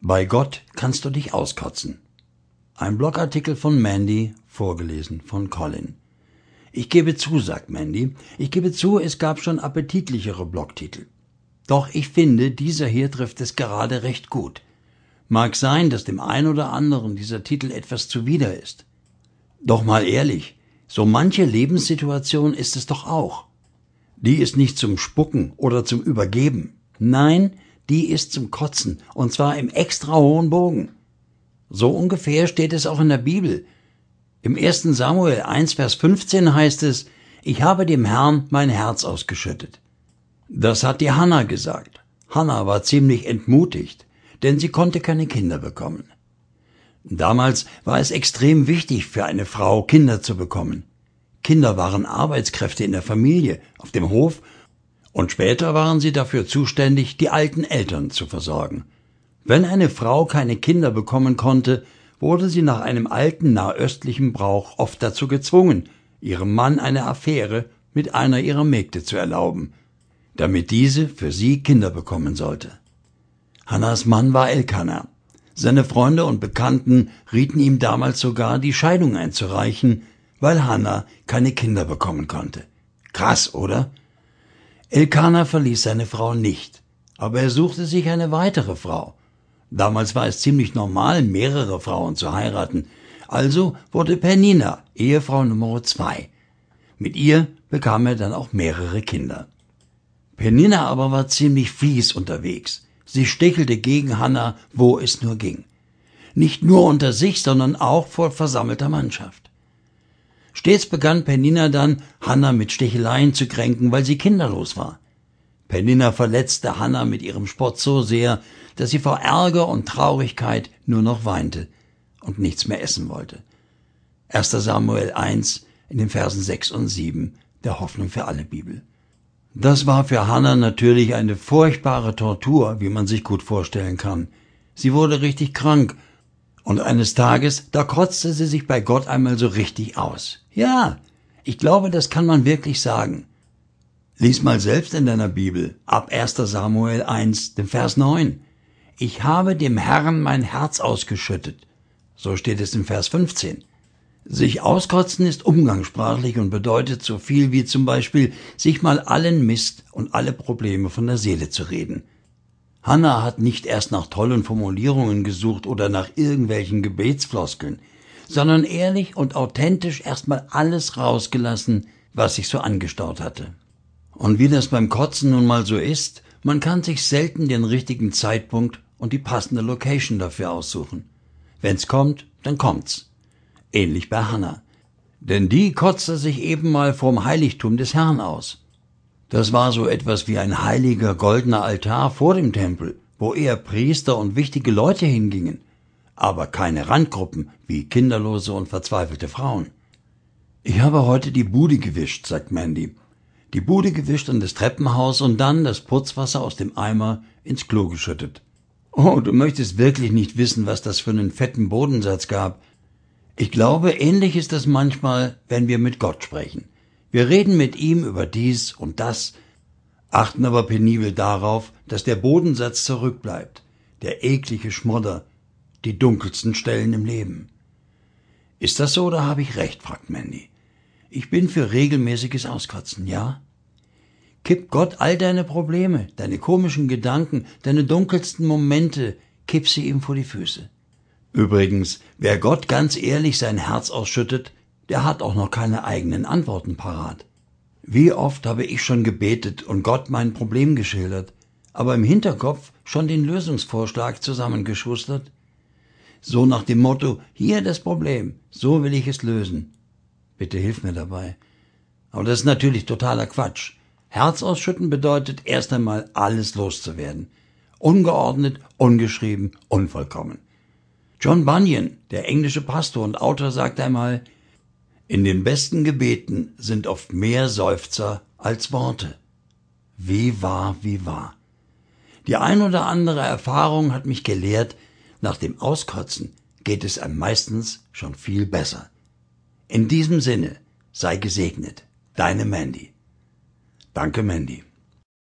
Bei Gott kannst du dich auskotzen. Ein Blogartikel von Mandy, vorgelesen von Colin. Ich gebe zu, sagt Mandy, ich gebe zu, es gab schon appetitlichere Blogtitel. Doch ich finde, dieser hier trifft es gerade recht gut. Mag sein, dass dem ein oder anderen dieser Titel etwas zuwider ist. Doch mal ehrlich, so manche Lebenssituation ist es doch auch. Die ist nicht zum Spucken oder zum Übergeben. Nein, die ist zum Kotzen, und zwar im extra hohen Bogen. So ungefähr steht es auch in der Bibel. Im 1. Samuel 1, Vers 15 heißt es, ich habe dem Herrn mein Herz ausgeschüttet. Das hat die Hanna gesagt. Hanna war ziemlich entmutigt, denn sie konnte keine Kinder bekommen. Damals war es extrem wichtig für eine Frau, Kinder zu bekommen. Kinder waren Arbeitskräfte in der Familie, auf dem Hof, und später waren sie dafür zuständig, die alten Eltern zu versorgen. Wenn eine Frau keine Kinder bekommen konnte, wurde sie nach einem alten nahöstlichen Brauch oft dazu gezwungen, ihrem Mann eine Affäre mit einer ihrer Mägde zu erlauben, damit diese für sie Kinder bekommen sollte. Hannas Mann war Elkanah. Seine Freunde und Bekannten rieten ihm damals sogar, die Scheidung einzureichen, weil Hannah keine Kinder bekommen konnte. Krass, oder? Elkanah verließ seine Frau nicht, aber er suchte sich eine weitere Frau, Damals war es ziemlich normal, mehrere Frauen zu heiraten. Also wurde Pernina Ehefrau Nummer zwei. Mit ihr bekam er dann auch mehrere Kinder. Pernina aber war ziemlich fies unterwegs. Sie stechelte gegen Hanna, wo es nur ging. Nicht nur unter sich, sondern auch vor versammelter Mannschaft. Stets begann Pernina dann, Hanna mit Stecheleien zu kränken, weil sie kinderlos war. Pernina verletzte Hanna mit ihrem Spott so sehr, dass sie vor Ärger und Traurigkeit nur noch weinte und nichts mehr essen wollte. 1. Samuel 1 in den Versen 6 und 7 der Hoffnung für alle Bibel. Das war für Hannah natürlich eine furchtbare Tortur, wie man sich gut vorstellen kann. Sie wurde richtig krank und eines Tages, da kotzte sie sich bei Gott einmal so richtig aus. Ja, ich glaube, das kann man wirklich sagen. Lies mal selbst in deiner Bibel, ab 1. Samuel 1, dem Vers 9. Ich habe dem Herrn mein Herz ausgeschüttet. So steht es im Vers 15. Sich auskotzen ist umgangssprachlich und bedeutet so viel wie zum Beispiel sich mal allen Mist und alle Probleme von der Seele zu reden. Hannah hat nicht erst nach tollen Formulierungen gesucht oder nach irgendwelchen Gebetsfloskeln, sondern ehrlich und authentisch erstmal alles rausgelassen, was sich so angestaut hatte. Und wie das beim Kotzen nun mal so ist, man kann sich selten den richtigen Zeitpunkt und die passende Location dafür aussuchen. Wenn's kommt, dann kommt's. Ähnlich bei Hannah. Denn die kotzte sich eben mal vorm Heiligtum des Herrn aus. Das war so etwas wie ein heiliger goldener Altar vor dem Tempel, wo eher Priester und wichtige Leute hingingen, aber keine Randgruppen wie kinderlose und verzweifelte Frauen. Ich habe heute die Bude gewischt, sagt Mandy, die Bude gewischt und das Treppenhaus und dann das Putzwasser aus dem Eimer ins Klo geschüttet. Oh, du möchtest wirklich nicht wissen, was das für einen fetten Bodensatz gab. Ich glaube, ähnlich ist das manchmal, wenn wir mit Gott sprechen. Wir reden mit ihm über dies und das, achten aber penibel darauf, dass der Bodensatz zurückbleibt, der eklige Schmodder, die dunkelsten Stellen im Leben. Ist das so oder habe ich recht? fragt Mandy. Ich bin für regelmäßiges Auskotzen, ja? Kipp Gott all deine Probleme, deine komischen Gedanken, deine dunkelsten Momente, kipp sie ihm vor die Füße. Übrigens, wer Gott ganz ehrlich sein Herz ausschüttet, der hat auch noch keine eigenen Antworten parat. Wie oft habe ich schon gebetet und Gott mein Problem geschildert, aber im Hinterkopf schon den Lösungsvorschlag zusammengeschustert? So nach dem Motto, hier das Problem, so will ich es lösen. Bitte hilf mir dabei. Aber das ist natürlich totaler Quatsch. Herz ausschütten bedeutet erst einmal alles loszuwerden. Ungeordnet, ungeschrieben, unvollkommen. John Bunyan, der englische Pastor und Autor, sagte einmal, in den besten Gebeten sind oft mehr Seufzer als Worte. Wie wahr, wie wahr. Die ein oder andere Erfahrung hat mich gelehrt, nach dem Auskotzen geht es einem meistens schon viel besser. In diesem Sinne sei gesegnet, deine Mandy. Danke, Mandy.